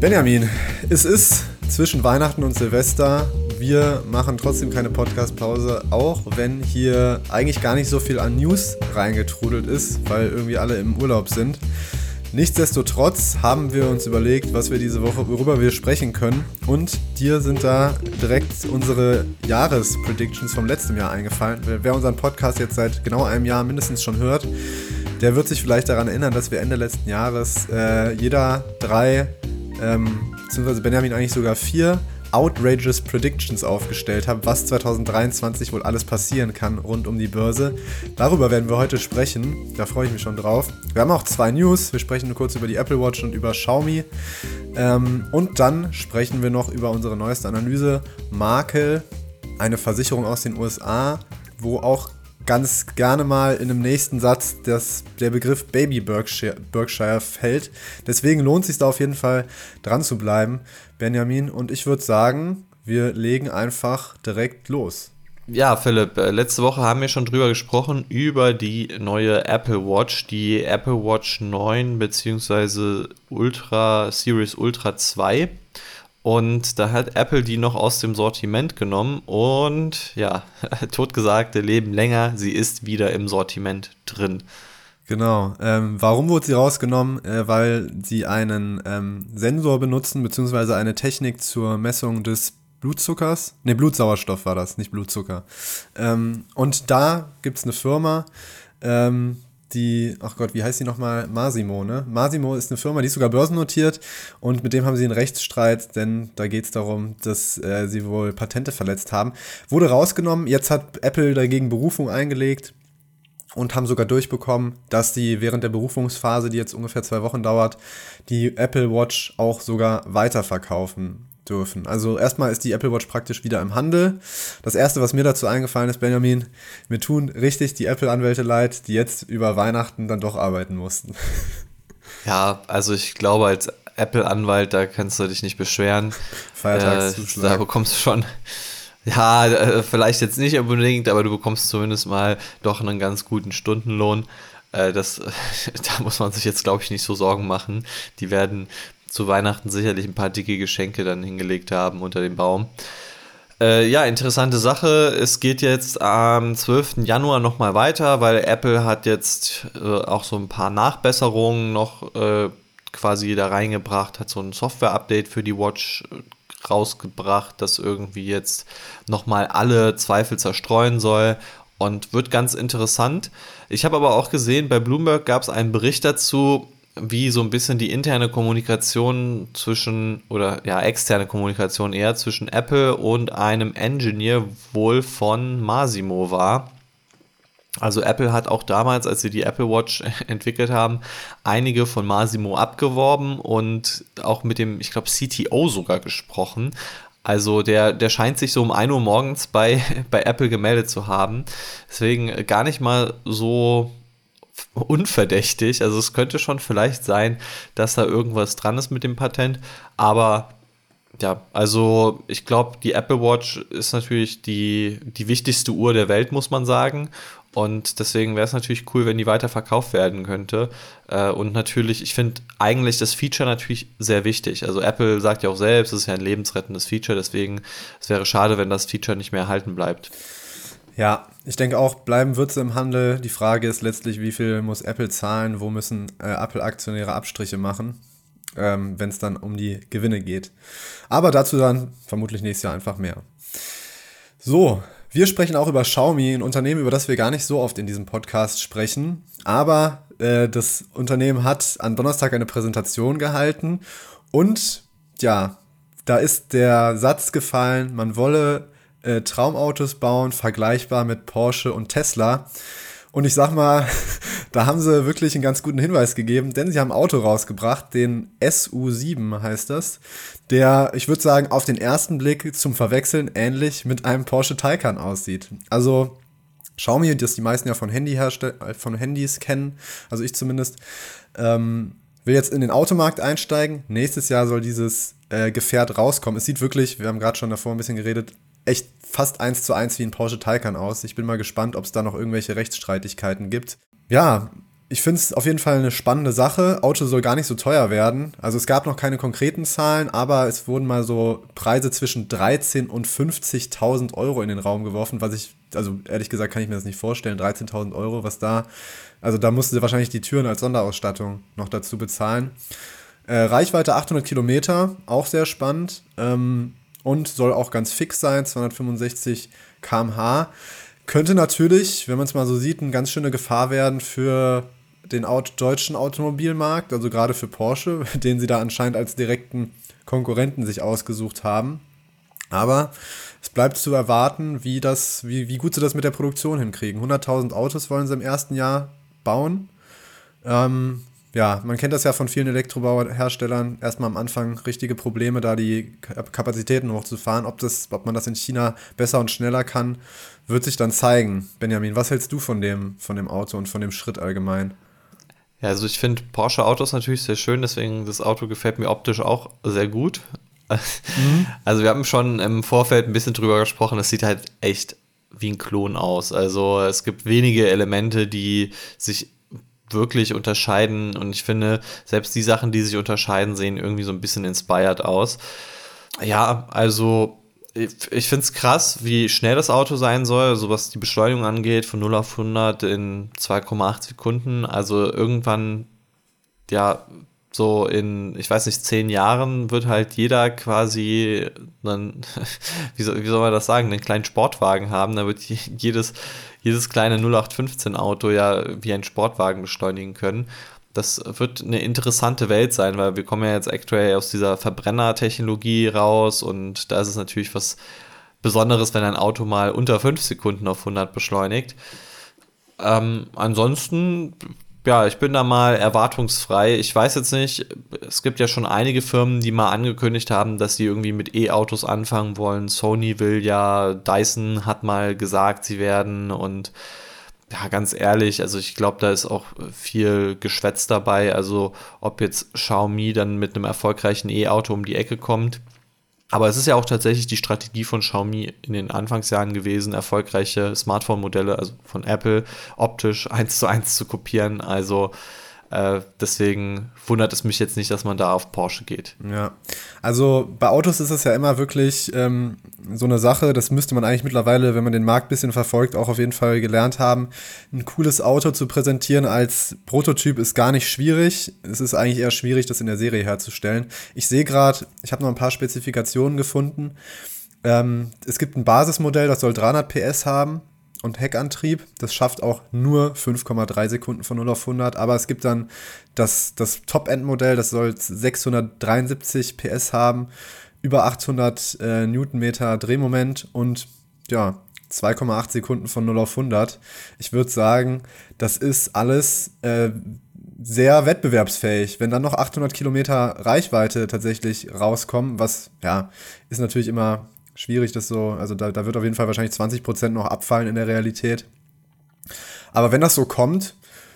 Benjamin, es ist zwischen Weihnachten und Silvester. Wir machen trotzdem keine Podcast-Pause, auch wenn hier eigentlich gar nicht so viel an News reingetrudelt ist, weil irgendwie alle im Urlaub sind. Nichtsdestotrotz haben wir uns überlegt, was wir diese Woche, worüber wir sprechen können. Und dir sind da direkt unsere Jahrespredictions vom letzten Jahr eingefallen. Wer unseren Podcast jetzt seit genau einem Jahr mindestens schon hört, der wird sich vielleicht daran erinnern, dass wir Ende letzten Jahres äh, jeder drei, ähm, beziehungsweise Benjamin eigentlich sogar vier outrageous Predictions aufgestellt haben, was 2023 wohl alles passieren kann rund um die Börse. Darüber werden wir heute sprechen. Da freue ich mich schon drauf. Wir haben auch zwei News. Wir sprechen nur kurz über die Apple Watch und über Xiaomi. Ähm, und dann sprechen wir noch über unsere neueste Analyse. Makel, eine Versicherung aus den USA, wo auch ganz gerne mal in einem nächsten Satz das, der Begriff Baby Berkshire, Berkshire fällt. Deswegen lohnt es sich da auf jeden Fall dran zu bleiben, Benjamin. Und ich würde sagen, wir legen einfach direkt los. Ja, Philipp, äh, letzte Woche haben wir schon drüber gesprochen, über die neue Apple Watch, die Apple Watch 9 bzw. Ultra Series Ultra 2. Und da hat Apple die noch aus dem Sortiment genommen und ja, totgesagte leben länger, sie ist wieder im Sortiment drin. Genau. Ähm, warum wurde sie rausgenommen? Äh, weil sie einen ähm, Sensor benutzen, beziehungsweise eine Technik zur Messung des Blutzuckers. Ne, Blutsauerstoff war das, nicht Blutzucker. Ähm, und da gibt es eine Firma, ähm, die, ach Gott, wie heißt die nochmal? Masimo, ne? Masimo ist eine Firma, die ist sogar börsennotiert und mit dem haben sie einen Rechtsstreit, denn da geht es darum, dass äh, sie wohl Patente verletzt haben. Wurde rausgenommen, jetzt hat Apple dagegen Berufung eingelegt und haben sogar durchbekommen, dass die während der Berufungsphase, die jetzt ungefähr zwei Wochen dauert, die Apple Watch auch sogar weiterverkaufen dürfen. Also erstmal ist die Apple Watch praktisch wieder im Handel. Das erste, was mir dazu eingefallen ist, Benjamin, mir tun richtig die Apple-Anwälte leid, die jetzt über Weihnachten dann doch arbeiten mussten. Ja, also ich glaube, als Apple-Anwalt, da kannst du dich nicht beschweren. Feiertagszuschlag. Äh, da bekommst du schon, ja, äh, vielleicht jetzt nicht unbedingt, aber du bekommst zumindest mal doch einen ganz guten Stundenlohn. Äh, das, da muss man sich jetzt, glaube ich, nicht so Sorgen machen. Die werden zu Weihnachten sicherlich ein paar dicke Geschenke dann hingelegt haben unter dem Baum. Äh, ja, interessante Sache. Es geht jetzt am 12. Januar nochmal weiter, weil Apple hat jetzt äh, auch so ein paar Nachbesserungen noch äh, quasi da reingebracht, hat so ein Software-Update für die Watch äh, rausgebracht, das irgendwie jetzt nochmal alle Zweifel zerstreuen soll und wird ganz interessant. Ich habe aber auch gesehen, bei Bloomberg gab es einen Bericht dazu, wie so ein bisschen die interne Kommunikation zwischen, oder ja, externe Kommunikation eher zwischen Apple und einem Engineer wohl von Masimo war. Also Apple hat auch damals, als sie die Apple Watch entwickelt haben, einige von Masimo abgeworben und auch mit dem, ich glaube, CTO sogar gesprochen. Also der, der scheint sich so um 1 Uhr morgens bei, bei Apple gemeldet zu haben. Deswegen gar nicht mal so unverdächtig. Also es könnte schon vielleicht sein, dass da irgendwas dran ist mit dem Patent, aber ja, also ich glaube, die Apple Watch ist natürlich die, die wichtigste Uhr der Welt, muss man sagen. Und deswegen wäre es natürlich cool, wenn die weiter verkauft werden könnte. Äh, und natürlich, ich finde eigentlich das Feature natürlich sehr wichtig. Also Apple sagt ja auch selbst, es ist ja ein lebensrettendes Feature, deswegen es wäre schade, wenn das Feature nicht mehr erhalten bleibt. Ja, ich denke auch, bleiben wird es im Handel. Die Frage ist letztlich, wie viel muss Apple zahlen, wo müssen äh, Apple-Aktionäre Abstriche machen, ähm, wenn es dann um die Gewinne geht. Aber dazu dann vermutlich nächstes Jahr einfach mehr. So, wir sprechen auch über Xiaomi, ein Unternehmen, über das wir gar nicht so oft in diesem Podcast sprechen. Aber äh, das Unternehmen hat an Donnerstag eine Präsentation gehalten und ja, da ist der Satz gefallen, man wolle äh, Traumautos bauen, vergleichbar mit Porsche und Tesla. Und ich sag mal, da haben sie wirklich einen ganz guten Hinweis gegeben, denn sie haben ein Auto rausgebracht, den SU7 heißt das, der, ich würde sagen, auf den ersten Blick zum Verwechseln ähnlich mit einem Porsche Taycan aussieht. Also Xiaomi, das die meisten ja von, Handy äh, von Handys kennen, also ich zumindest, ähm, will jetzt in den Automarkt einsteigen. Nächstes Jahr soll dieses äh, Gefährt rauskommen. Es sieht wirklich, wir haben gerade schon davor ein bisschen geredet, echt fast eins zu eins wie ein Porsche Taycan aus. Ich bin mal gespannt, ob es da noch irgendwelche Rechtsstreitigkeiten gibt. Ja, ich finde es auf jeden Fall eine spannende Sache. Auto soll gar nicht so teuer werden. Also es gab noch keine konkreten Zahlen, aber es wurden mal so Preise zwischen 13.000 und 50.000 Euro in den Raum geworfen, was ich, also ehrlich gesagt kann ich mir das nicht vorstellen. 13.000 Euro, was da, also da mussten sie wahrscheinlich die Türen als Sonderausstattung noch dazu bezahlen. Äh, Reichweite 800 Kilometer, auch sehr spannend. Ähm, und soll auch ganz fix sein, 265 km/h. Könnte natürlich, wenn man es mal so sieht, eine ganz schöne Gefahr werden für den deutschen Automobilmarkt, also gerade für Porsche, den sie da anscheinend als direkten Konkurrenten sich ausgesucht haben. Aber es bleibt zu erwarten, wie, das, wie, wie gut sie das mit der Produktion hinkriegen. 100.000 Autos wollen sie im ersten Jahr bauen. Ähm, ja, man kennt das ja von vielen Elektrobauherstellern. Erstmal am Anfang richtige Probleme, da die Kapazitäten hochzufahren. Ob, das, ob man das in China besser und schneller kann, wird sich dann zeigen. Benjamin, was hältst du von dem, von dem Auto und von dem Schritt allgemein? Ja, also ich finde Porsche Autos natürlich sehr schön, deswegen das Auto gefällt mir optisch auch sehr gut. Mhm. Also wir haben schon im Vorfeld ein bisschen drüber gesprochen, das sieht halt echt wie ein Klon aus. Also es gibt wenige Elemente, die sich wirklich unterscheiden. Und ich finde, selbst die Sachen, die sich unterscheiden, sehen irgendwie so ein bisschen inspired aus. Ja, also ich, finde es krass, wie schnell das Auto sein soll, so was die Beschleunigung angeht, von 0 auf 100 in 2,8 Sekunden. Also irgendwann, ja, so in, ich weiß nicht, zehn Jahren wird halt jeder quasi einen, wie soll, wie soll man das sagen, einen kleinen Sportwagen haben. Da wird jedes, jedes kleine 0815 Auto ja wie ein Sportwagen beschleunigen können. Das wird eine interessante Welt sein, weil wir kommen ja jetzt aktuell aus dieser Verbrennertechnologie raus und da ist es natürlich was Besonderes, wenn ein Auto mal unter 5 Sekunden auf 100 beschleunigt. Ähm, ansonsten ja, ich bin da mal erwartungsfrei. Ich weiß jetzt nicht, es gibt ja schon einige Firmen, die mal angekündigt haben, dass sie irgendwie mit E-Autos anfangen wollen. Sony will ja, Dyson hat mal gesagt, sie werden und ja, ganz ehrlich, also ich glaube, da ist auch viel Geschwätz dabei. Also ob jetzt Xiaomi dann mit einem erfolgreichen E-Auto um die Ecke kommt, aber es ist ja auch tatsächlich die Strategie von Xiaomi in den Anfangsjahren gewesen, erfolgreiche Smartphone-Modelle, also von Apple, optisch eins zu eins zu kopieren. Also äh, deswegen wundert es mich jetzt nicht, dass man da auf Porsche geht. Ja, also bei Autos ist es ja immer wirklich ähm, so eine Sache, das müsste man eigentlich mittlerweile, wenn man den Markt ein bisschen verfolgt, auch auf jeden Fall gelernt haben. Ein cooles Auto zu präsentieren als Prototyp ist gar nicht schwierig. Es ist eigentlich eher schwierig, das in der Serie herzustellen. Ich sehe gerade, ich habe noch ein paar Spezifikationen gefunden. Ähm, es gibt ein Basismodell, das soll 300 PS haben und Heckantrieb. Das schafft auch nur 5,3 Sekunden von 0 auf 100. Aber es gibt dann das, das Top-End-Modell, das soll 673 PS haben, über 800 äh, Newtonmeter Drehmoment und ja, 2,8 Sekunden von 0 auf 100. Ich würde sagen, das ist alles äh, sehr wettbewerbsfähig. Wenn dann noch 800 Kilometer Reichweite tatsächlich rauskommen, was ja, ist natürlich immer schwierig, das so, also da, da wird auf jeden Fall wahrscheinlich 20% noch abfallen in der Realität. Aber wenn das so kommt,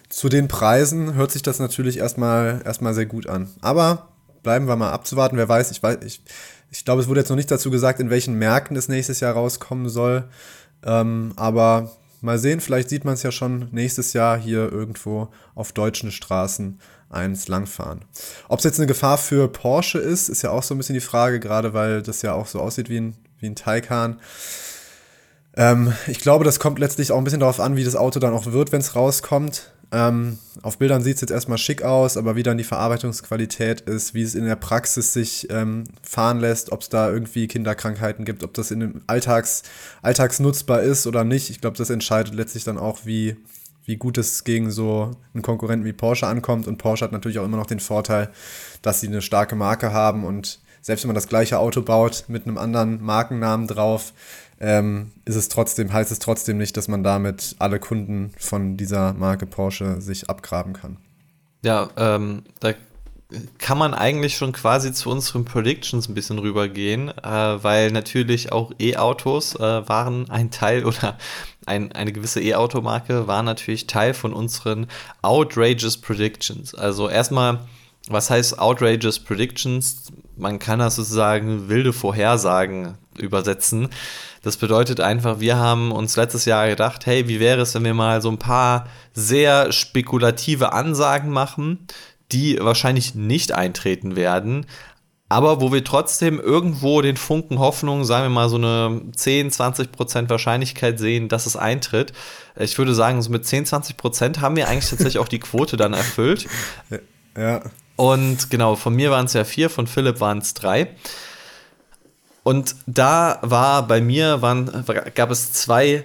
zu den Preisen hört sich das natürlich erstmal, erstmal sehr gut an. Aber bleiben wir mal abzuwarten. Wer weiß, ich weiß, ich, ich glaube, es wurde jetzt noch nicht dazu gesagt, in welchen Märkten es nächstes Jahr rauskommen soll. Ähm, aber mal sehen, vielleicht sieht man es ja schon nächstes Jahr hier irgendwo auf deutschen Straßen eins langfahren. Ob es jetzt eine Gefahr für Porsche ist, ist ja auch so ein bisschen die Frage, gerade weil das ja auch so aussieht wie ein, wie ein Taycan. Ähm, ich glaube, das kommt letztlich auch ein bisschen darauf an, wie das Auto dann auch wird, wenn es rauskommt. Ähm, auf Bildern sieht es jetzt erstmal schick aus, aber wie dann die Verarbeitungsqualität ist, wie es in der Praxis sich ähm, fahren lässt, ob es da irgendwie Kinderkrankheiten gibt, ob das in dem Alltags, alltagsnutzbar ist oder nicht. Ich glaube, das entscheidet letztlich dann auch, wie, wie gut es gegen so einen Konkurrenten wie Porsche ankommt. Und Porsche hat natürlich auch immer noch den Vorteil, dass sie eine starke Marke haben und selbst wenn man das gleiche Auto baut mit einem anderen Markennamen drauf, ähm, ist es trotzdem, heißt es trotzdem nicht, dass man damit alle Kunden von dieser Marke Porsche sich abgraben kann. Ja, ähm, da kann man eigentlich schon quasi zu unseren Predictions ein bisschen rübergehen, äh, weil natürlich auch E-Autos äh, waren ein Teil oder ein, eine gewisse E-Auto-Marke war natürlich Teil von unseren Outrageous Predictions. Also erstmal, was heißt Outrageous Predictions? Man kann das sozusagen wilde Vorhersagen übersetzen. Das bedeutet einfach, wir haben uns letztes Jahr gedacht, hey, wie wäre es, wenn wir mal so ein paar sehr spekulative Ansagen machen, die wahrscheinlich nicht eintreten werden, aber wo wir trotzdem irgendwo den Funken Hoffnung, sagen wir mal so eine 10, 20 Prozent Wahrscheinlichkeit sehen, dass es eintritt. Ich würde sagen, so mit 10, 20 Prozent haben wir eigentlich tatsächlich auch die Quote dann erfüllt. Ja. Und genau, von mir waren es ja vier, von Philipp waren es drei. Und da war bei mir, waren, gab es zwei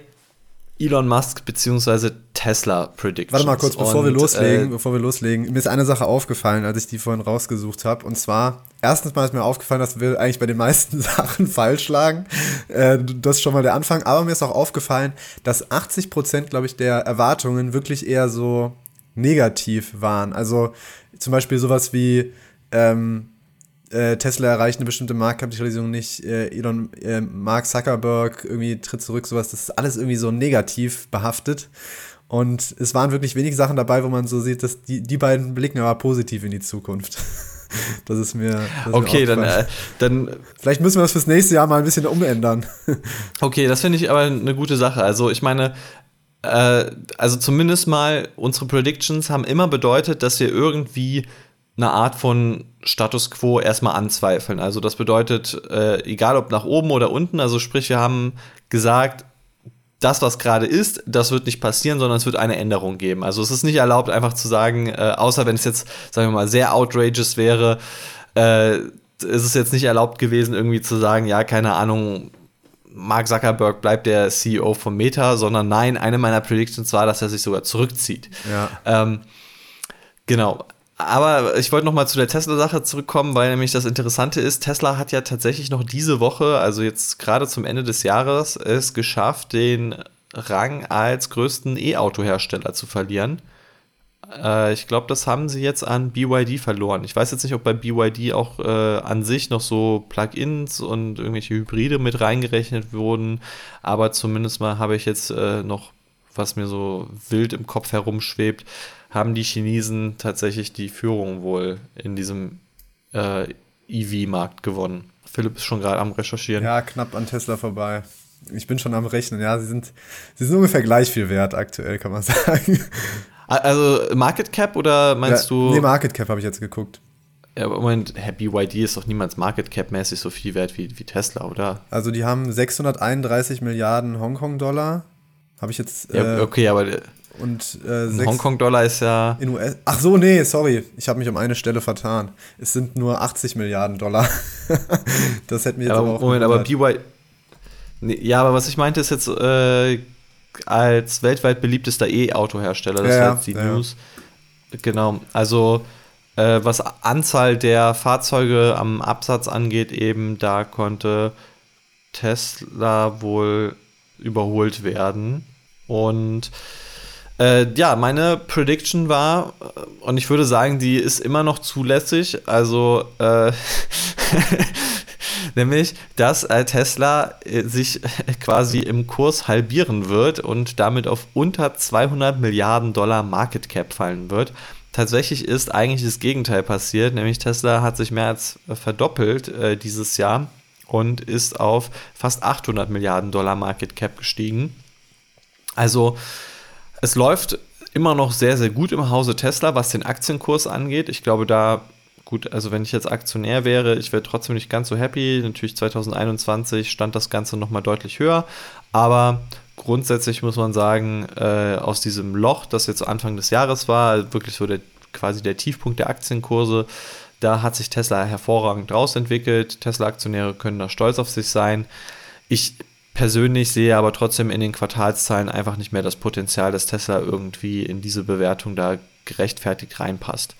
Elon Musk bzw. Tesla Predictions. Warte mal kurz, bevor und, wir loslegen, äh, bevor wir loslegen, mir ist eine Sache aufgefallen, als ich die vorhin rausgesucht habe. Und zwar, erstens mal ist mir aufgefallen, dass wir eigentlich bei den meisten Sachen falsch lagen. Äh, das ist schon mal der Anfang. Aber mir ist auch aufgefallen, dass 80 Prozent, glaube ich, der Erwartungen wirklich eher so negativ waren. Also zum Beispiel sowas wie ähm, äh, Tesla erreicht eine bestimmte Marktkapitalisierung nicht, äh, Elon, äh, Mark Zuckerberg irgendwie tritt zurück, sowas, das ist alles irgendwie so negativ behaftet. Und es waren wirklich wenig Sachen dabei, wo man so sieht, dass die, die beiden blicken aber positiv in die Zukunft. Das ist mir. Das okay, mir dann, äh, dann. Vielleicht müssen wir das fürs nächste Jahr mal ein bisschen umändern. Okay, das finde ich aber eine gute Sache. Also, ich meine, äh, also zumindest mal unsere Predictions haben immer bedeutet, dass wir irgendwie eine Art von Status quo erstmal anzweifeln. Also das bedeutet, äh, egal ob nach oben oder unten, also sprich, wir haben gesagt, das, was gerade ist, das wird nicht passieren, sondern es wird eine Änderung geben. Also es ist nicht erlaubt, einfach zu sagen, äh, außer wenn es jetzt, sagen wir mal, sehr outrageous wäre, äh, ist es jetzt nicht erlaubt gewesen, irgendwie zu sagen, ja, keine Ahnung, Mark Zuckerberg bleibt der CEO von Meta, sondern nein, eine meiner Predictions war, dass er sich sogar zurückzieht. Ja. Ähm, genau. Aber ich wollte noch mal zu der Tesla-Sache zurückkommen, weil nämlich das Interessante ist, Tesla hat ja tatsächlich noch diese Woche, also jetzt gerade zum Ende des Jahres, es geschafft, den Rang als größten E-Auto-Hersteller zu verlieren. Äh, ich glaube, das haben sie jetzt an BYD verloren. Ich weiß jetzt nicht, ob bei BYD auch äh, an sich noch so Plugins und irgendwelche Hybride mit reingerechnet wurden, aber zumindest mal habe ich jetzt äh, noch, was mir so wild im Kopf herumschwebt, haben die Chinesen tatsächlich die Führung wohl in diesem äh, EV-Markt gewonnen. Philipp ist schon gerade am Recherchieren. Ja, knapp an Tesla vorbei. Ich bin schon am Rechnen. Ja, sie sind, sie sind ungefähr gleich viel wert aktuell, kann man sagen. Also Market Cap oder meinst ja, du? Nee, Market Cap habe ich jetzt geguckt. Ja, aber Moment, BYD ist doch niemals Market Cap-mäßig so viel wert wie, wie Tesla, oder? Also die haben 631 Milliarden Hongkong-Dollar. Habe ich jetzt. Äh, ja, okay, aber und äh, Hongkong-Dollar ist ja. In US Ach so, nee, sorry. Ich habe mich um eine Stelle vertan. Es sind nur 80 Milliarden Dollar. das hätten wir jetzt aber, aber auch. Moment, aber BY. Nee, ja, aber was ich meinte ist jetzt äh, als weltweit beliebtester E-Auto-Hersteller. Das ja, ist jetzt die ja. News. Genau. Also, äh, was Anzahl der Fahrzeuge am Absatz angeht, eben, da konnte Tesla wohl überholt werden. Und äh, ja, meine Prediction war, äh, und ich würde sagen, die ist immer noch zulässig, also äh, nämlich, dass äh, Tesla äh, sich quasi im Kurs halbieren wird und damit auf unter 200 Milliarden Dollar Market Cap fallen wird. Tatsächlich ist eigentlich das Gegenteil passiert, nämlich Tesla hat sich mehr als verdoppelt äh, dieses Jahr und ist auf fast 800 Milliarden Dollar Market Cap gestiegen. Also es läuft immer noch sehr, sehr gut im Hause Tesla, was den Aktienkurs angeht. Ich glaube, da, gut, also wenn ich jetzt Aktionär wäre, ich wäre trotzdem nicht ganz so happy. Natürlich 2021 stand das Ganze nochmal deutlich höher, aber grundsätzlich muss man sagen, äh, aus diesem Loch, das jetzt Anfang des Jahres war, wirklich so der, quasi der Tiefpunkt der Aktienkurse, da hat sich Tesla hervorragend rausentwickelt. Tesla-Aktionäre können da stolz auf sich sein. Ich persönlich sehe aber trotzdem in den Quartalszahlen einfach nicht mehr das Potenzial, dass Tesla irgendwie in diese Bewertung da gerechtfertigt reinpasst.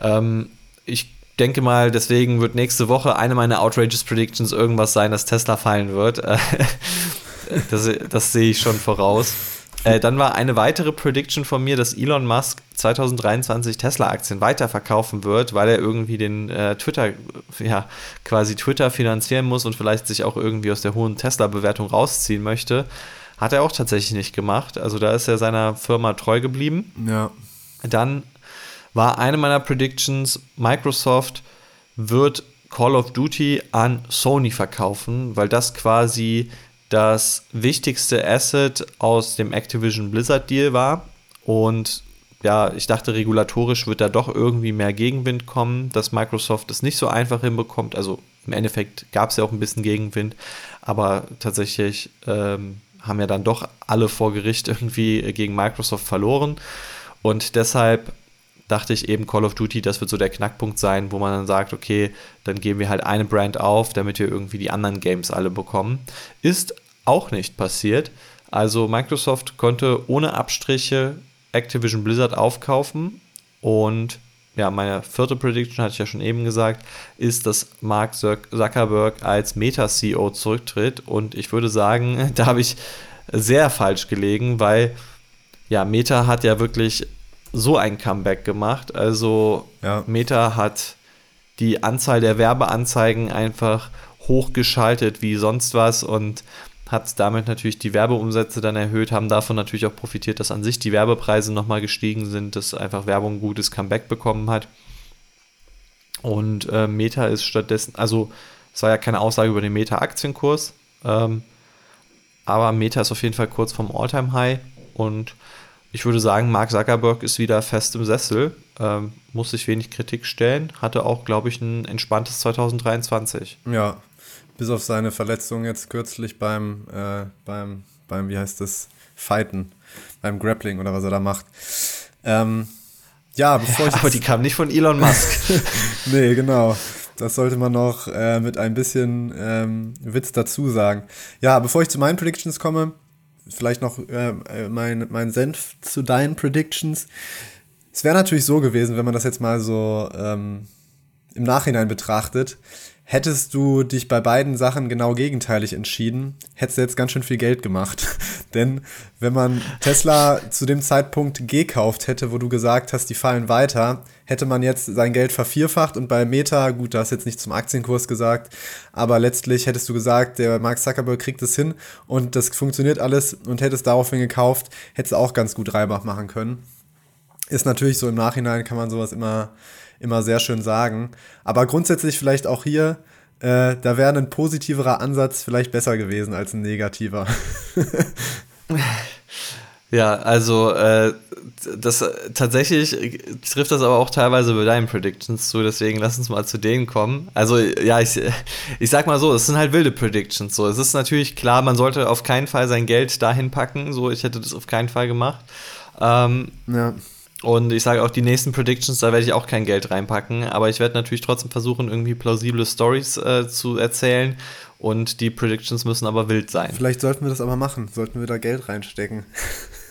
Ähm, ich denke mal, deswegen wird nächste Woche eine meiner Outrageous Predictions irgendwas sein, dass Tesla fallen wird. das, das sehe ich schon voraus. Äh, dann war eine weitere Prediction von mir, dass Elon Musk 2023 Tesla-Aktien weiterverkaufen wird, weil er irgendwie den äh, Twitter, ja, quasi Twitter finanzieren muss und vielleicht sich auch irgendwie aus der hohen Tesla-Bewertung rausziehen möchte. Hat er auch tatsächlich nicht gemacht. Also da ist er seiner Firma treu geblieben. Ja. Dann war eine meiner Predictions, Microsoft wird Call of Duty an Sony verkaufen, weil das quasi das wichtigste Asset aus dem Activision Blizzard Deal war. Und ja, ich dachte, regulatorisch wird da doch irgendwie mehr Gegenwind kommen, dass Microsoft es nicht so einfach hinbekommt. Also im Endeffekt gab es ja auch ein bisschen Gegenwind, aber tatsächlich ähm, haben ja dann doch alle vor Gericht irgendwie gegen Microsoft verloren. Und deshalb dachte ich eben Call of Duty, das wird so der Knackpunkt sein, wo man dann sagt, okay, dann geben wir halt eine Brand auf, damit wir irgendwie die anderen Games alle bekommen. Ist auch nicht passiert. Also Microsoft konnte ohne Abstriche Activision Blizzard aufkaufen und ja, meine vierte Prediction hatte ich ja schon eben gesagt, ist, dass Mark Zuckerberg als Meta-CEO zurücktritt und ich würde sagen, da habe ich sehr falsch gelegen, weil ja, Meta hat ja wirklich so ein Comeback gemacht. Also ja. Meta hat die Anzahl der Werbeanzeigen einfach hochgeschaltet wie sonst was und hat damit natürlich die Werbeumsätze dann erhöht, haben davon natürlich auch profitiert, dass an sich die Werbepreise nochmal gestiegen sind, dass einfach Werbung ein gutes Comeback bekommen hat. Und äh, Meta ist stattdessen, also es war ja keine Aussage über den Meta-Aktienkurs, ähm, aber Meta ist auf jeden Fall kurz vom All-Time-High und ich würde sagen, Mark Zuckerberg ist wieder fest im Sessel, ähm, muss sich wenig Kritik stellen, hatte auch, glaube ich, ein entspanntes 2023. Ja, bis auf seine Verletzung jetzt kürzlich beim, äh, beim, beim, wie heißt das, Fighten, beim Grappling oder was er da macht. Ähm, ja, bevor ja, ich. Aber die kam nicht von Elon Musk. nee, genau. Das sollte man noch äh, mit ein bisschen ähm, Witz dazu sagen. Ja, bevor ich zu meinen Predictions komme, vielleicht noch äh, äh, mein, mein Senf zu deinen Predictions. Es wäre natürlich so gewesen, wenn man das jetzt mal so ähm, im Nachhinein betrachtet, hättest du dich bei beiden Sachen genau gegenteilig entschieden, hättest du jetzt ganz schön viel Geld gemacht. Denn wenn man Tesla zu dem Zeitpunkt gekauft hätte, wo du gesagt hast, die fallen weiter, hätte man jetzt sein Geld vervierfacht und bei Meta, gut, da hast jetzt nicht zum Aktienkurs gesagt, aber letztlich hättest du gesagt, der Mark Zuckerberg kriegt es hin und das funktioniert alles und hättest daraufhin gekauft, hättest du auch ganz gut Reibach machen können. Ist natürlich so im Nachhinein kann man sowas immer immer sehr schön sagen. Aber grundsätzlich vielleicht auch hier, äh, da wäre ein positiverer Ansatz vielleicht besser gewesen als ein negativer. ja, also äh, das tatsächlich trifft das aber auch teilweise bei deinen Predictions zu, deswegen lass uns mal zu denen kommen. Also ja, ich, ich sag mal so, es sind halt wilde Predictions. So, es ist natürlich klar, man sollte auf keinen Fall sein Geld dahin packen. So, ich hätte das auf keinen Fall gemacht. Ähm, ja. Und ich sage auch, die nächsten Predictions, da werde ich auch kein Geld reinpacken, aber ich werde natürlich trotzdem versuchen, irgendwie plausible Stories äh, zu erzählen. Und die Predictions müssen aber wild sein. Vielleicht sollten wir das aber machen. Sollten wir da Geld reinstecken.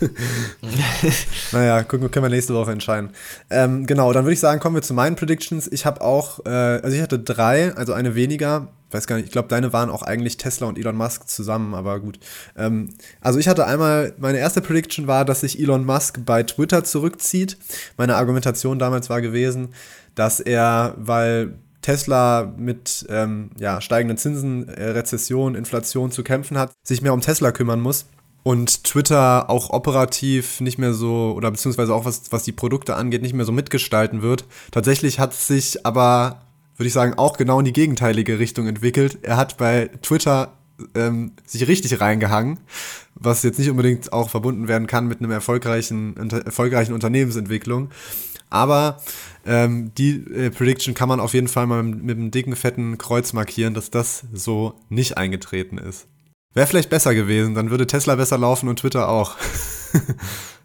naja, gucken, können wir nächste Woche entscheiden. Ähm, genau, dann würde ich sagen, kommen wir zu meinen Predictions. Ich habe auch, äh, also ich hatte drei, also eine weniger weiß gar nicht, ich glaube, deine waren auch eigentlich Tesla und Elon Musk zusammen, aber gut. Ähm, also ich hatte einmal, meine erste Prediction war, dass sich Elon Musk bei Twitter zurückzieht. Meine Argumentation damals war gewesen, dass er, weil Tesla mit ähm, ja, steigenden Zinsen, äh, Rezession, Inflation zu kämpfen hat, sich mehr um Tesla kümmern muss und Twitter auch operativ nicht mehr so, oder beziehungsweise auch was, was die Produkte angeht, nicht mehr so mitgestalten wird. Tatsächlich hat sich aber würde ich sagen, auch genau in die gegenteilige Richtung entwickelt. Er hat bei Twitter ähm, sich richtig reingehangen, was jetzt nicht unbedingt auch verbunden werden kann mit einem erfolgreichen, unter, erfolgreichen Unternehmensentwicklung. Aber ähm, die äh, Prediction kann man auf jeden Fall mal mit, mit einem dicken, fetten Kreuz markieren, dass das so nicht eingetreten ist. Wäre vielleicht besser gewesen, dann würde Tesla besser laufen und Twitter auch.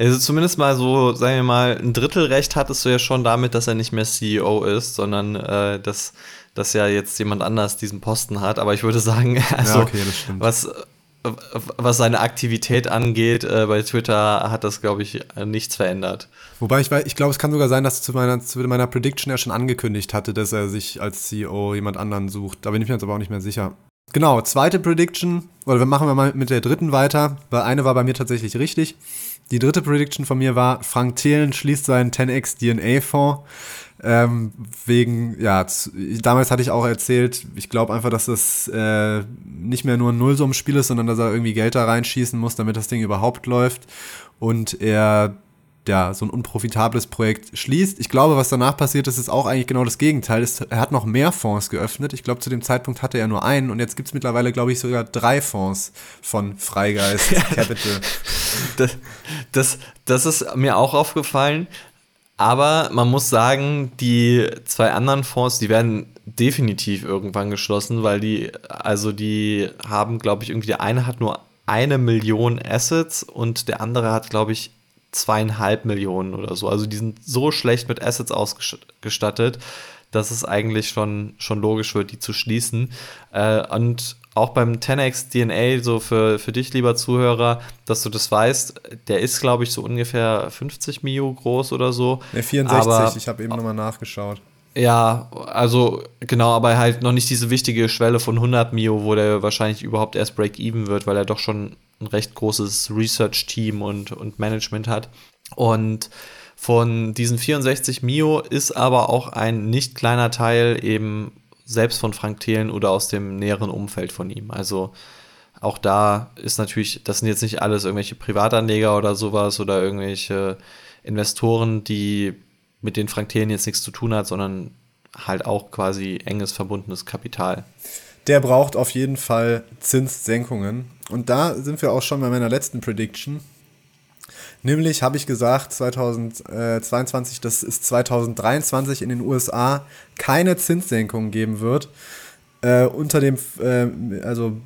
Also zumindest mal so, sagen wir mal, ein Drittel Recht hattest du ja schon damit, dass er nicht mehr CEO ist, sondern äh, dass, dass ja jetzt jemand anders diesen Posten hat. Aber ich würde sagen, also ja, okay, was, was seine Aktivität angeht, äh, bei Twitter hat das, glaube ich, nichts verändert. Wobei ich, ich glaube, es kann sogar sein, dass zu meiner, zu meiner Prediction er schon angekündigt hatte, dass er sich als CEO jemand anderen sucht. Da bin ich mir jetzt aber auch nicht mehr sicher. Genau, zweite Prediction, oder machen wir mal mit der dritten weiter, weil eine war bei mir tatsächlich richtig. Die dritte Prediction von mir war, Frank Thelen schließt seinen 10x DNA-Fonds. Ähm, wegen, ja, damals hatte ich auch erzählt, ich glaube einfach, dass das äh, nicht mehr nur ein Nullsummenspiel ist, sondern dass er irgendwie Geld da reinschießen muss, damit das Ding überhaupt läuft. Und er ja, so ein unprofitables Projekt schließt. Ich glaube, was danach passiert ist, ist auch eigentlich genau das Gegenteil. Er hat noch mehr Fonds geöffnet. Ich glaube, zu dem Zeitpunkt hatte er nur einen und jetzt gibt es mittlerweile, glaube ich, sogar drei Fonds von Freigeist Capital. Das, das, das ist mir auch aufgefallen. Aber man muss sagen, die zwei anderen Fonds, die werden definitiv irgendwann geschlossen, weil die, also die haben, glaube ich, irgendwie der eine hat nur eine Million Assets und der andere hat, glaube ich, zweieinhalb Millionen oder so. Also die sind so schlecht mit Assets ausgestattet, dass es eigentlich schon, schon logisch wird, die zu schließen. Äh, und auch beim 10x DNA, so für, für dich, lieber Zuhörer, dass du das weißt, der ist, glaube ich, so ungefähr 50 Mio groß oder so. Ne, 64, aber, ich habe eben nochmal nachgeschaut. Ja, also genau, aber halt noch nicht diese wichtige Schwelle von 100 Mio, wo der wahrscheinlich überhaupt erst Break-Even wird, weil er doch schon ein recht großes Research-Team und, und Management hat. Und von diesen 64 Mio ist aber auch ein nicht kleiner Teil eben selbst von Frank Thelen oder aus dem näheren Umfeld von ihm. Also auch da ist natürlich, das sind jetzt nicht alles irgendwelche Privatanleger oder sowas oder irgendwelche Investoren, die mit den Frank jetzt nichts zu tun hat, sondern halt auch quasi enges verbundenes Kapital. Der braucht auf jeden Fall Zinssenkungen. Und da sind wir auch schon bei meiner letzten Prediction. Nämlich habe ich gesagt, 2022, dass es 2023 in den USA keine Zinssenkungen geben wird. Äh, unter dem, äh, also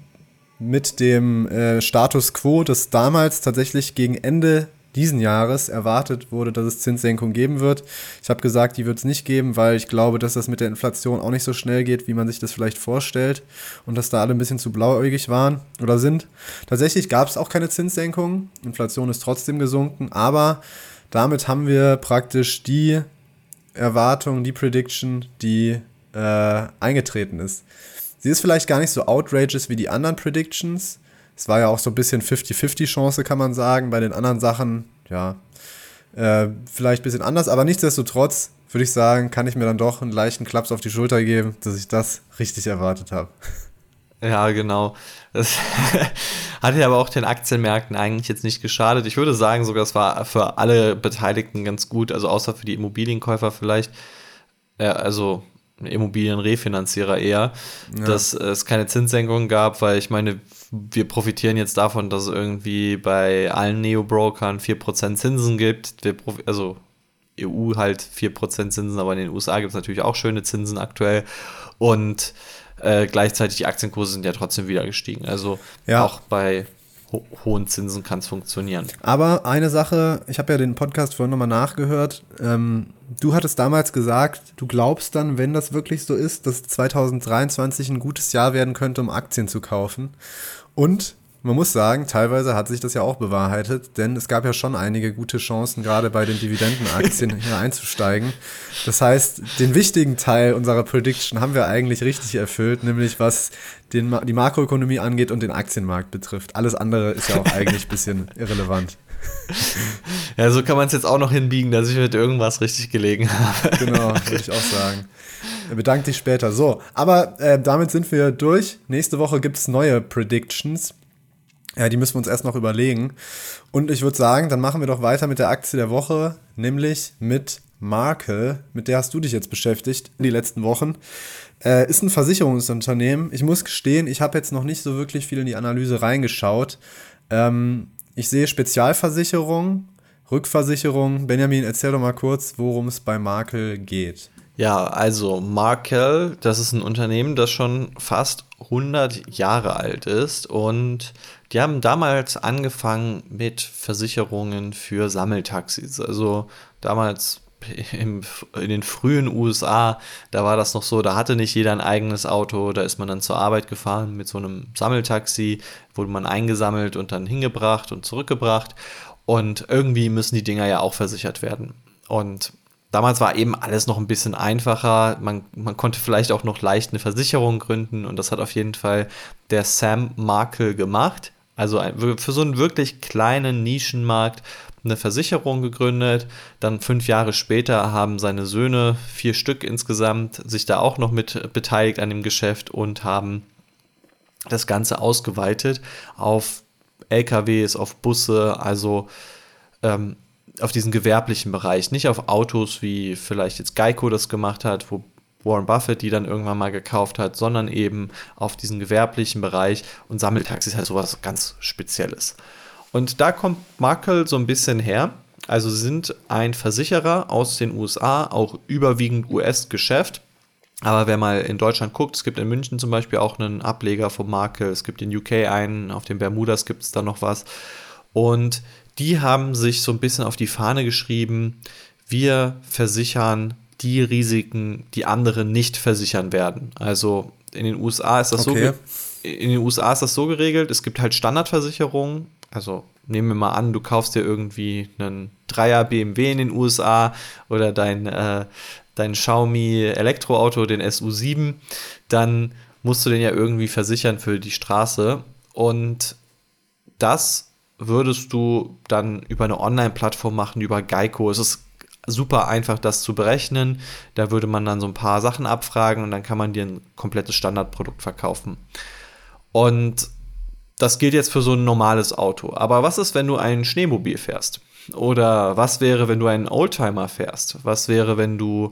mit dem äh, Status quo, das damals tatsächlich gegen Ende diesen Jahres erwartet wurde, dass es Zinssenkung geben wird. Ich habe gesagt, die wird es nicht geben, weil ich glaube, dass das mit der Inflation auch nicht so schnell geht, wie man sich das vielleicht vorstellt und dass da alle ein bisschen zu blauäugig waren oder sind. Tatsächlich gab es auch keine Zinssenkung. Inflation ist trotzdem gesunken, aber damit haben wir praktisch die Erwartung, die Prediction, die äh, eingetreten ist. Sie ist vielleicht gar nicht so outrageous wie die anderen Predictions, es war ja auch so ein bisschen 50-50 Chance, kann man sagen. Bei den anderen Sachen, ja, äh, vielleicht ein bisschen anders, aber nichtsdestotrotz würde ich sagen, kann ich mir dann doch einen leichten Klaps auf die Schulter geben, dass ich das richtig erwartet habe. Ja, genau. Das hat ja aber auch den Aktienmärkten eigentlich jetzt nicht geschadet. Ich würde sagen, sogar es war für alle Beteiligten ganz gut, also außer für die Immobilienkäufer vielleicht. Ja, also Immobilienrefinanzierer eher, ja. dass es keine Zinssenkung gab, weil ich meine, wir profitieren jetzt davon, dass es irgendwie bei allen Neo-Brokern 4% Zinsen gibt. Wir also EU halt 4% Zinsen, aber in den USA gibt es natürlich auch schöne Zinsen aktuell. Und äh, gleichzeitig die Aktienkurse sind ja trotzdem wieder gestiegen. Also ja. auch bei ho hohen Zinsen kann es funktionieren. Aber eine Sache, ich habe ja den Podcast vorhin nochmal nachgehört. Ähm, du hattest damals gesagt, du glaubst dann, wenn das wirklich so ist, dass 2023 ein gutes Jahr werden könnte, um Aktien zu kaufen. Und man muss sagen, teilweise hat sich das ja auch bewahrheitet, denn es gab ja schon einige gute Chancen, gerade bei den Dividendenaktien hier einzusteigen. Das heißt, den wichtigen Teil unserer Prediction haben wir eigentlich richtig erfüllt, nämlich was den, die Makroökonomie angeht und den Aktienmarkt betrifft. Alles andere ist ja auch eigentlich ein bisschen irrelevant. Ja, so kann man es jetzt auch noch hinbiegen, dass ich mit irgendwas richtig gelegen habe. Genau, würde ich auch sagen. Bedank dich später. So, aber äh, damit sind wir durch. Nächste Woche gibt es neue Predictions. Ja, die müssen wir uns erst noch überlegen. Und ich würde sagen, dann machen wir doch weiter mit der Aktie der Woche, nämlich mit Marke, mit der hast du dich jetzt beschäftigt die letzten Wochen. Äh, ist ein Versicherungsunternehmen. Ich muss gestehen, ich habe jetzt noch nicht so wirklich viel in die Analyse reingeschaut. Ähm, ich sehe Spezialversicherung, Rückversicherung. Benjamin, erzähl doch mal kurz, worum es bei Markel geht. Ja, also Markel, das ist ein Unternehmen, das schon fast 100 Jahre alt ist und die haben damals angefangen mit Versicherungen für Sammeltaxis. Also damals im, in den frühen USA, da war das noch so, da hatte nicht jeder ein eigenes Auto, da ist man dann zur Arbeit gefahren mit so einem Sammeltaxi, wurde man eingesammelt und dann hingebracht und zurückgebracht und irgendwie müssen die Dinger ja auch versichert werden. Und Damals war eben alles noch ein bisschen einfacher. Man, man konnte vielleicht auch noch leicht eine Versicherung gründen und das hat auf jeden Fall der Sam Markle gemacht. Also für so einen wirklich kleinen Nischenmarkt eine Versicherung gegründet. Dann fünf Jahre später haben seine Söhne, vier Stück insgesamt, sich da auch noch mit beteiligt an dem Geschäft und haben das Ganze ausgeweitet auf LKWs, auf Busse. Also ähm, auf diesen gewerblichen Bereich, nicht auf Autos, wie vielleicht jetzt Geico das gemacht hat, wo Warren Buffett die dann irgendwann mal gekauft hat, sondern eben auf diesen gewerblichen Bereich und Sammeltaxi ist halt sowas ganz Spezielles. Und da kommt Markel so ein bisschen her. Also sind ein Versicherer aus den USA, auch überwiegend US-Geschäft. Aber wer mal in Deutschland guckt, es gibt in München zum Beispiel auch einen Ableger vom Markel, es gibt in UK einen, auf den Bermudas gibt es da noch was. Und die haben sich so ein bisschen auf die Fahne geschrieben, wir versichern die Risiken, die andere nicht versichern werden. Also in den USA ist das okay. so in den USA ist das so geregelt, es gibt halt Standardversicherungen, also nehmen wir mal an, du kaufst dir irgendwie einen Dreier BMW in den USA oder dein, äh, dein Xiaomi Elektroauto, den SU7, dann musst du den ja irgendwie versichern für die Straße. Und das würdest du dann über eine Online-Plattform machen, über Geico. Es ist super einfach, das zu berechnen. Da würde man dann so ein paar Sachen abfragen und dann kann man dir ein komplettes Standardprodukt verkaufen. Und das gilt jetzt für so ein normales Auto. Aber was ist, wenn du ein Schneemobil fährst? Oder was wäre, wenn du einen Oldtimer fährst? Was wäre, wenn du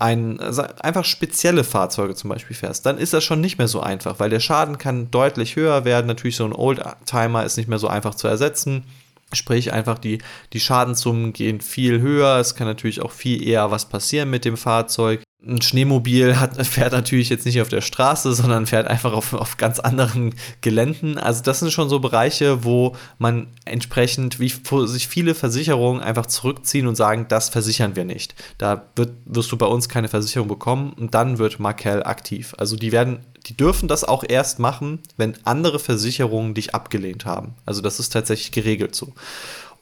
ein, einfach spezielle Fahrzeuge zum Beispiel fährst, dann ist das schon nicht mehr so einfach, weil der Schaden kann deutlich höher werden. Natürlich, so ein Oldtimer ist nicht mehr so einfach zu ersetzen. Sprich, einfach die, die Schadenssummen gehen viel höher. Es kann natürlich auch viel eher was passieren mit dem Fahrzeug ein Schneemobil hat, fährt natürlich jetzt nicht auf der Straße, sondern fährt einfach auf, auf ganz anderen Geländen. Also das sind schon so Bereiche, wo man entsprechend, wie sich viele Versicherungen einfach zurückziehen und sagen, das versichern wir nicht. Da wird, wirst du bei uns keine Versicherung bekommen und dann wird Markel aktiv. Also die werden, die dürfen das auch erst machen, wenn andere Versicherungen dich abgelehnt haben. Also das ist tatsächlich geregelt so.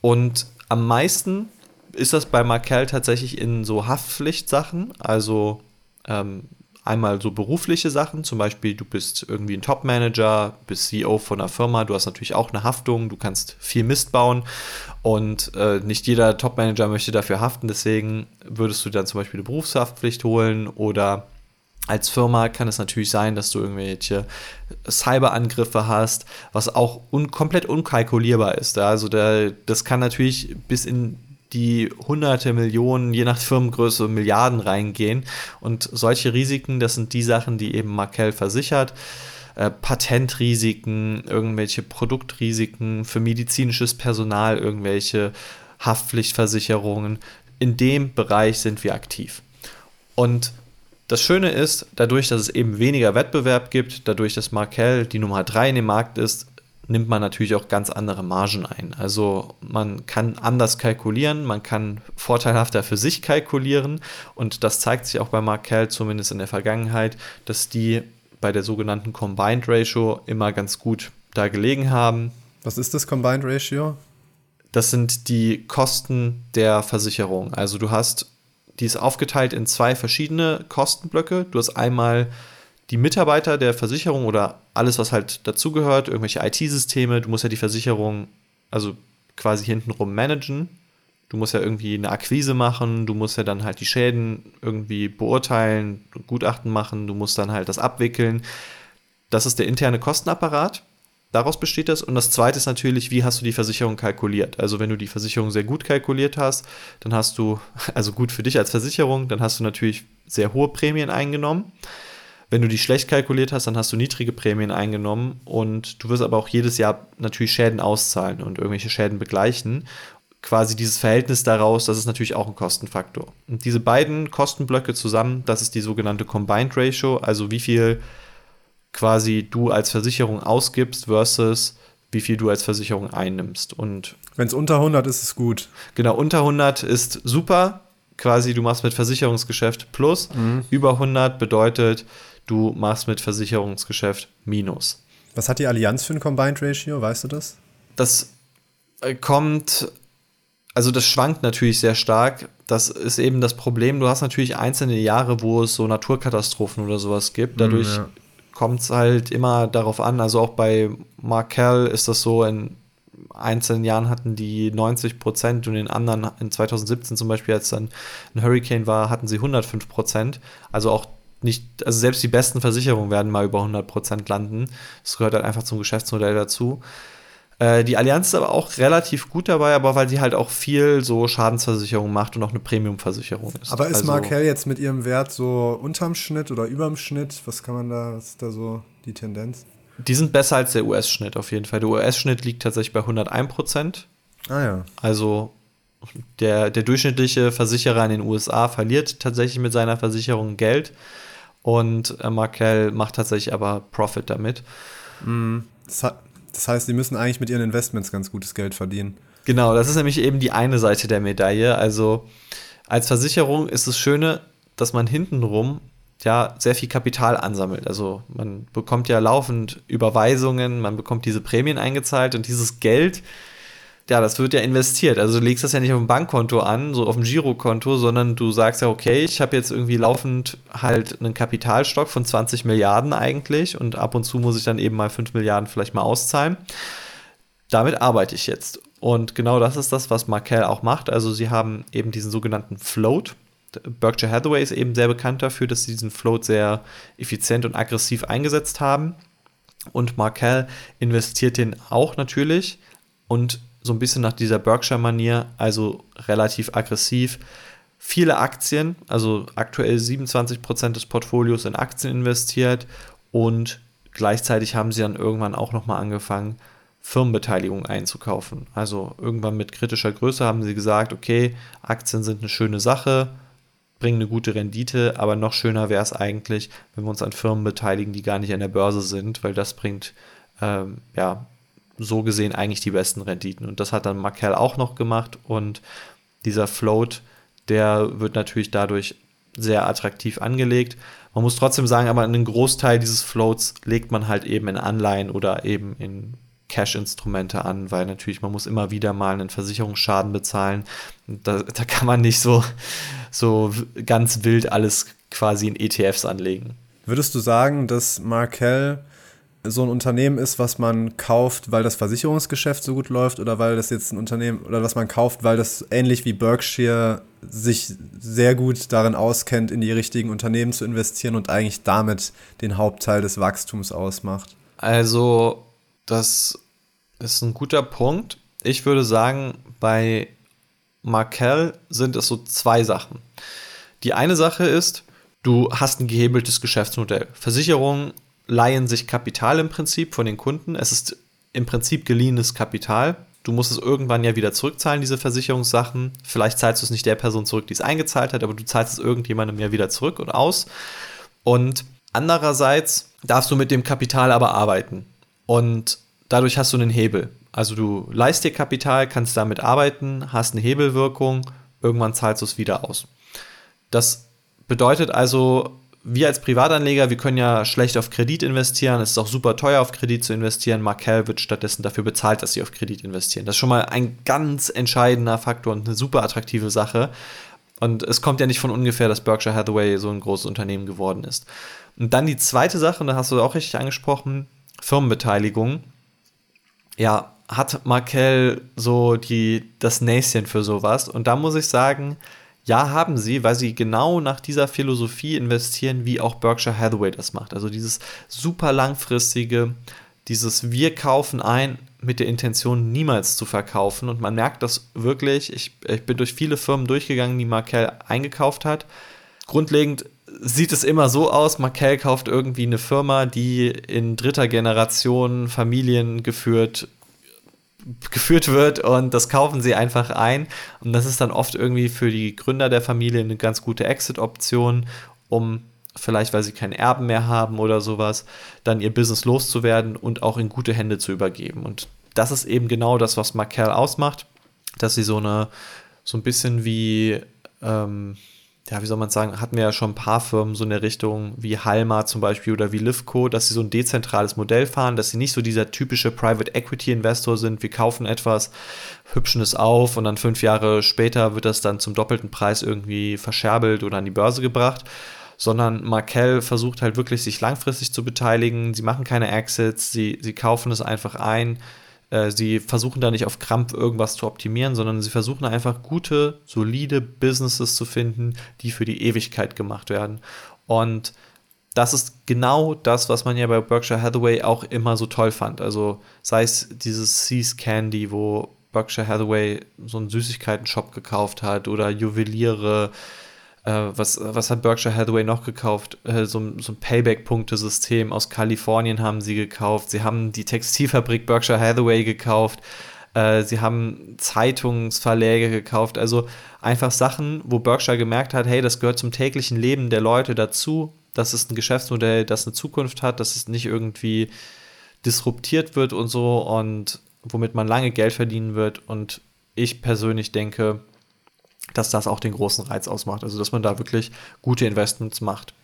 Und am meisten ist das bei Markel tatsächlich in so Haftpflichtsachen, also ähm, einmal so berufliche Sachen, zum Beispiel du bist irgendwie ein Top-Manager, bist CEO von einer Firma, du hast natürlich auch eine Haftung, du kannst viel Mist bauen und äh, nicht jeder Top-Manager möchte dafür haften, deswegen würdest du dann zum Beispiel eine Berufshaftpflicht holen oder als Firma kann es natürlich sein, dass du irgendwelche Cyberangriffe hast, was auch un komplett unkalkulierbar ist. Also der, das kann natürlich bis in die hunderte Millionen, je nach Firmengröße, Milliarden reingehen. Und solche Risiken, das sind die Sachen, die eben Markel versichert. Äh, Patentrisiken, irgendwelche Produktrisiken für medizinisches Personal, irgendwelche Haftpflichtversicherungen. In dem Bereich sind wir aktiv. Und das Schöne ist, dadurch, dass es eben weniger Wettbewerb gibt, dadurch, dass Markel die Nummer 3 in dem Markt ist, nimmt man natürlich auch ganz andere Margen ein. Also man kann anders kalkulieren, man kann vorteilhafter für sich kalkulieren und das zeigt sich auch bei Markel zumindest in der Vergangenheit, dass die bei der sogenannten Combined Ratio immer ganz gut da gelegen haben. Was ist das Combined Ratio? Das sind die Kosten der Versicherung. Also du hast, die ist aufgeteilt in zwei verschiedene Kostenblöcke. Du hast einmal die Mitarbeiter der Versicherung oder alles, was halt dazugehört, irgendwelche IT-Systeme, du musst ja die Versicherung also quasi hintenrum managen. Du musst ja irgendwie eine Akquise machen, du musst ja dann halt die Schäden irgendwie beurteilen, Gutachten machen, du musst dann halt das abwickeln. Das ist der interne Kostenapparat. Daraus besteht das. Und das zweite ist natürlich, wie hast du die Versicherung kalkuliert? Also, wenn du die Versicherung sehr gut kalkuliert hast, dann hast du, also gut für dich als Versicherung, dann hast du natürlich sehr hohe Prämien eingenommen. Wenn du die schlecht kalkuliert hast, dann hast du niedrige Prämien eingenommen und du wirst aber auch jedes Jahr natürlich Schäden auszahlen und irgendwelche Schäden begleichen. Quasi dieses Verhältnis daraus, das ist natürlich auch ein Kostenfaktor. Und diese beiden Kostenblöcke zusammen, das ist die sogenannte Combined Ratio, also wie viel quasi du als Versicherung ausgibst versus wie viel du als Versicherung einnimmst. Und wenn es unter 100 ist, ist es gut. Genau, unter 100 ist super. Quasi, du machst mit Versicherungsgeschäft plus. Mhm. Über 100 bedeutet, du machst mit Versicherungsgeschäft Minus. Was hat die Allianz für ein Combined Ratio? Weißt du das? Das äh, kommt, also das schwankt natürlich sehr stark. Das ist eben das Problem. Du hast natürlich einzelne Jahre, wo es so Naturkatastrophen oder sowas gibt. Mm, Dadurch ja. kommt es halt immer darauf an. Also auch bei Markel ist das so, in einzelnen Jahren hatten die 90 Prozent und in anderen, in 2017 zum Beispiel, als dann ein Hurricane war, hatten sie 105 Prozent. Also auch nicht, also selbst die besten Versicherungen werden mal über 100% landen. Das gehört halt einfach zum Geschäftsmodell dazu. Äh, die Allianz ist aber auch relativ gut dabei, aber weil sie halt auch viel so Schadensversicherung macht und auch eine Premiumversicherung ist. Aber ist also, Markel jetzt mit ihrem Wert so unterm Schnitt oder überm Schnitt? Was kann man da, was ist da so die Tendenz? Die sind besser als der US-Schnitt auf jeden Fall. Der US-Schnitt liegt tatsächlich bei 101 Prozent. Ah ja. Also der, der durchschnittliche Versicherer in den USA verliert tatsächlich mit seiner Versicherung Geld und äh, Markel macht tatsächlich aber Profit damit. Mm, das, heißt, sie müssen eigentlich mit ihren Investments ganz gutes Geld verdienen. Genau, das ist nämlich eben die eine Seite der Medaille. Also als Versicherung ist es Schöne, dass man hintenrum ja sehr viel Kapital ansammelt. Also man bekommt ja laufend Überweisungen, man bekommt diese Prämien eingezahlt und dieses Geld ja, das wird ja investiert. Also du legst das ja nicht auf dem Bankkonto an, so auf dem Girokonto, sondern du sagst ja, okay, ich habe jetzt irgendwie laufend halt einen Kapitalstock von 20 Milliarden eigentlich und ab und zu muss ich dann eben mal 5 Milliarden vielleicht mal auszahlen. Damit arbeite ich jetzt. Und genau das ist das, was Markel auch macht. Also sie haben eben diesen sogenannten Float. Berkshire Hathaway ist eben sehr bekannt dafür, dass sie diesen Float sehr effizient und aggressiv eingesetzt haben. Und Markel investiert den auch natürlich und so ein bisschen nach dieser Berkshire-Manier, also relativ aggressiv. Viele Aktien, also aktuell 27% des Portfolios in Aktien investiert und gleichzeitig haben sie dann irgendwann auch nochmal angefangen, Firmenbeteiligung einzukaufen. Also irgendwann mit kritischer Größe haben sie gesagt, okay, Aktien sind eine schöne Sache, bringen eine gute Rendite, aber noch schöner wäre es eigentlich, wenn wir uns an Firmen beteiligen, die gar nicht an der Börse sind, weil das bringt ähm, ja so gesehen eigentlich die besten Renditen. Und das hat dann Markel auch noch gemacht und dieser Float, der wird natürlich dadurch sehr attraktiv angelegt. Man muss trotzdem sagen, aber einen Großteil dieses Floats legt man halt eben in Anleihen oder eben in Cash-Instrumente an, weil natürlich man muss immer wieder mal einen Versicherungsschaden bezahlen. Da, da kann man nicht so, so ganz wild alles quasi in ETFs anlegen. Würdest du sagen, dass Markel so ein Unternehmen ist, was man kauft, weil das Versicherungsgeschäft so gut läuft oder weil das jetzt ein Unternehmen oder was man kauft, weil das ähnlich wie Berkshire sich sehr gut darin auskennt, in die richtigen Unternehmen zu investieren und eigentlich damit den Hauptteil des Wachstums ausmacht? Also, das ist ein guter Punkt. Ich würde sagen, bei Markel sind es so zwei Sachen. Die eine Sache ist, du hast ein gehebeltes Geschäftsmodell. Versicherungen leihen sich Kapital im Prinzip von den Kunden. Es ist im Prinzip geliehenes Kapital. Du musst es irgendwann ja wieder zurückzahlen, diese Versicherungssachen. Vielleicht zahlst du es nicht der Person zurück, die es eingezahlt hat, aber du zahlst es irgendjemandem ja wieder zurück und aus. Und andererseits darfst du mit dem Kapital aber arbeiten. Und dadurch hast du einen Hebel. Also du leist dir Kapital, kannst damit arbeiten, hast eine Hebelwirkung, irgendwann zahlst du es wieder aus. Das bedeutet also, wir als Privatanleger, wir können ja schlecht auf Kredit investieren. Es ist auch super teuer, auf Kredit zu investieren. Markel wird stattdessen dafür bezahlt, dass sie auf Kredit investieren. Das ist schon mal ein ganz entscheidender Faktor und eine super attraktive Sache. Und es kommt ja nicht von ungefähr, dass Berkshire Hathaway so ein großes Unternehmen geworden ist. Und dann die zweite Sache, und da hast du auch richtig angesprochen, Firmenbeteiligung. Ja, hat Markel so die, das Näschen für sowas. Und da muss ich sagen, ja, haben sie, weil sie genau nach dieser Philosophie investieren, wie auch Berkshire Hathaway das macht. Also dieses super langfristige, dieses wir kaufen ein mit der Intention, niemals zu verkaufen. Und man merkt das wirklich. Ich, ich bin durch viele Firmen durchgegangen, die Markel eingekauft hat. Grundlegend sieht es immer so aus, Markel kauft irgendwie eine Firma, die in dritter Generation familiengeführt geführt wird und das kaufen sie einfach ein. Und das ist dann oft irgendwie für die Gründer der Familie eine ganz gute Exit-Option, um vielleicht, weil sie keinen Erben mehr haben oder sowas, dann ihr Business loszuwerden und auch in gute Hände zu übergeben. Und das ist eben genau das, was Markel ausmacht, dass sie so eine, so ein bisschen wie, ähm, ja, wie soll man sagen, hatten wir ja schon ein paar Firmen so in der Richtung wie Halma zum Beispiel oder wie Livco, dass sie so ein dezentrales Modell fahren, dass sie nicht so dieser typische Private Equity Investor sind. Wir kaufen etwas, hübschen es auf und dann fünf Jahre später wird das dann zum doppelten Preis irgendwie verscherbelt oder an die Börse gebracht. Sondern Markel versucht halt wirklich, sich langfristig zu beteiligen. Sie machen keine Exits, sie, sie kaufen es einfach ein, äh, sie versuchen da nicht auf Krampf irgendwas zu optimieren, sondern sie versuchen einfach gute, solide Businesses zu finden, die für die Ewigkeit gemacht werden. Und das ist genau das, was man ja bei Berkshire Hathaway auch immer so toll fand. Also sei es dieses Seas Candy, wo Berkshire Hathaway so einen Süßigkeiten-Shop gekauft hat oder Juweliere. Äh, was, was hat Berkshire Hathaway noch gekauft? Äh, so, so ein Payback-Punktesystem aus Kalifornien haben sie gekauft. Sie haben die Textilfabrik Berkshire Hathaway gekauft. Äh, sie haben Zeitungsverläge gekauft. Also einfach Sachen, wo Berkshire gemerkt hat, hey, das gehört zum täglichen Leben der Leute dazu das ist ein Geschäftsmodell, das eine Zukunft hat, dass es nicht irgendwie disruptiert wird und so und womit man lange Geld verdienen wird. Und ich persönlich denke, dass das auch den großen Reiz ausmacht. Also, dass man da wirklich gute Investments macht.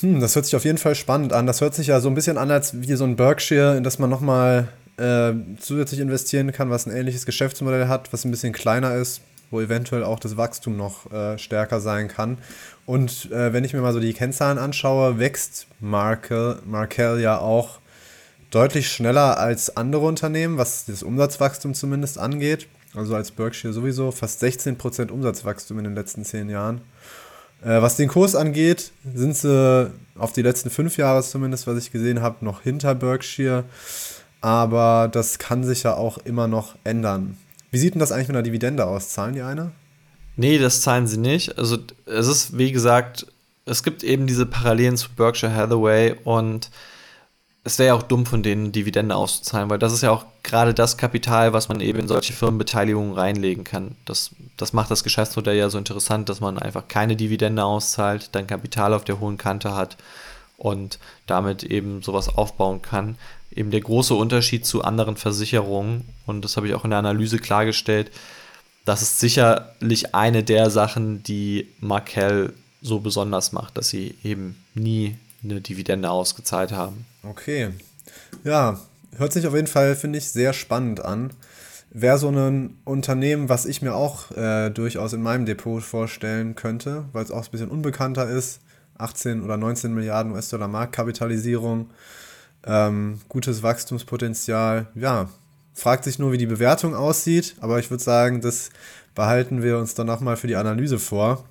Hm, das hört sich auf jeden Fall spannend an. Das hört sich ja so ein bisschen an, als wie so ein Berkshire, in das man nochmal äh, zusätzlich investieren kann, was ein ähnliches Geschäftsmodell hat, was ein bisschen kleiner ist, wo eventuell auch das Wachstum noch äh, stärker sein kann. Und äh, wenn ich mir mal so die Kennzahlen anschaue, wächst Markel, Markel ja auch deutlich schneller als andere Unternehmen, was das Umsatzwachstum zumindest angeht. Also als Berkshire sowieso fast 16% Umsatzwachstum in den letzten zehn Jahren. Äh, was den Kurs angeht, sind sie auf die letzten fünf Jahre zumindest, was ich gesehen habe, noch hinter Berkshire. Aber das kann sich ja auch immer noch ändern. Wie sieht denn das eigentlich mit einer Dividende aus? Zahlen die eine? Nee, das zahlen sie nicht. Also es ist, wie gesagt, es gibt eben diese Parallelen zu Berkshire Hathaway und es wäre ja auch dumm von denen, Dividende auszuzahlen, weil das ist ja auch gerade das Kapital, was man eben in solche Firmenbeteiligungen reinlegen kann. Das, das macht das Geschäftsmodell ja so interessant, dass man einfach keine Dividende auszahlt, dann Kapital auf der hohen Kante hat und damit eben sowas aufbauen kann. Eben der große Unterschied zu anderen Versicherungen, und das habe ich auch in der Analyse klargestellt, das ist sicherlich eine der Sachen, die Markel so besonders macht, dass sie eben nie eine Dividende ausgezahlt haben. Okay. Ja, hört sich auf jeden Fall, finde ich, sehr spannend an. Wäre so ein Unternehmen, was ich mir auch äh, durchaus in meinem Depot vorstellen könnte, weil es auch ein bisschen unbekannter ist. 18 oder 19 Milliarden US-Dollar Marktkapitalisierung, ähm, gutes Wachstumspotenzial. Ja, Fragt sich nur, wie die Bewertung aussieht, aber ich würde sagen, das behalten wir uns dann nochmal für die Analyse vor.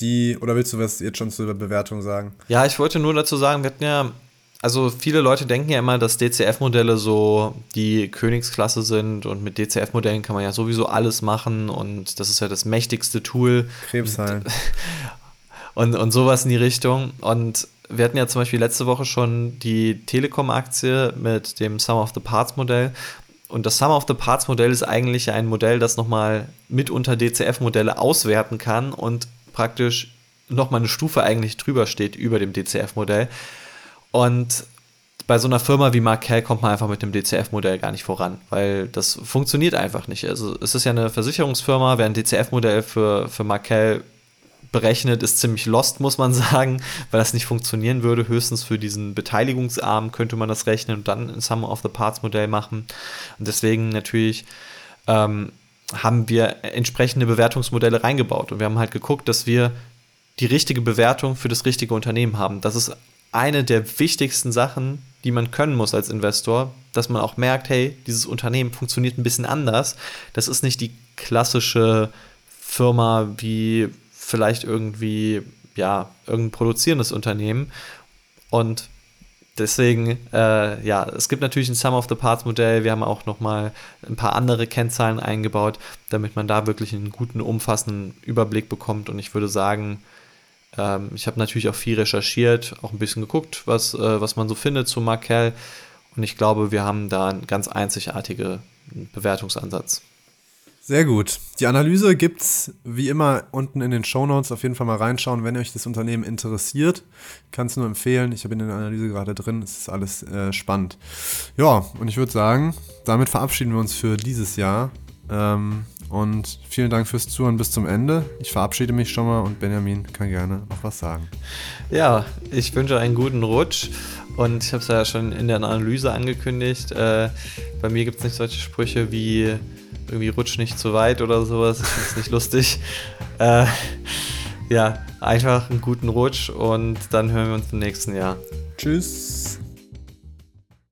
Die, oder willst du was jetzt schon zur Bewertung sagen? Ja, ich wollte nur dazu sagen, wir hatten ja, also viele Leute denken ja immer, dass DCF-Modelle so die Königsklasse sind und mit DCF-Modellen kann man ja sowieso alles machen und das ist ja das mächtigste Tool. Krebsheilen. Und, und sowas in die Richtung. Und wir hatten ja zum Beispiel letzte Woche schon die Telekom-Aktie mit dem Sum of the Parts Modell und das Sum of the Parts Modell ist eigentlich ein Modell, das nochmal mitunter DCF-Modelle auswerten kann und praktisch nochmal eine Stufe eigentlich drüber steht über dem DCF-Modell. Und bei so einer Firma wie Markel kommt man einfach mit dem DCF-Modell gar nicht voran, weil das funktioniert einfach nicht. Also es ist ja eine Versicherungsfirma, wer ein DCF-Modell für, für Markel berechnet, ist ziemlich lost, muss man sagen, weil das nicht funktionieren würde. Höchstens für diesen Beteiligungsarm könnte man das rechnen und dann ein Sum of the Parts Modell machen. Und deswegen natürlich ähm, haben wir entsprechende Bewertungsmodelle reingebaut. Und wir haben halt geguckt, dass wir die richtige Bewertung für das richtige Unternehmen haben. Das ist eine der wichtigsten Sachen, die man können muss als Investor, dass man auch merkt, hey, dieses Unternehmen funktioniert ein bisschen anders. Das ist nicht die klassische Firma wie vielleicht irgendwie, ja, irgendein produzierendes Unternehmen. Und deswegen, äh, ja, es gibt natürlich ein Sum of the Parts Modell. Wir haben auch nochmal ein paar andere Kennzahlen eingebaut, damit man da wirklich einen guten, umfassenden Überblick bekommt. Und ich würde sagen, ähm, ich habe natürlich auch viel recherchiert, auch ein bisschen geguckt, was, äh, was man so findet zu Markel. Und ich glaube, wir haben da einen ganz einzigartigen Bewertungsansatz. Sehr gut. Die Analyse gibt es wie immer unten in den Show Notes. Auf jeden Fall mal reinschauen, wenn euch das Unternehmen interessiert. Kann es nur empfehlen. Ich habe in der Analyse gerade drin. Es ist alles äh, spannend. Ja, und ich würde sagen, damit verabschieden wir uns für dieses Jahr. Ähm, und vielen Dank fürs Zuhören bis zum Ende. Ich verabschiede mich schon mal und Benjamin kann gerne noch was sagen. Ja, ich wünsche einen guten Rutsch. Und ich habe es ja schon in der Analyse angekündigt. Äh, bei mir gibt es nicht solche Sprüche wie irgendwie rutsch nicht zu weit oder sowas. Finde es nicht lustig. Äh, ja, einfach einen guten Rutsch und dann hören wir uns im nächsten Jahr. Tschüss.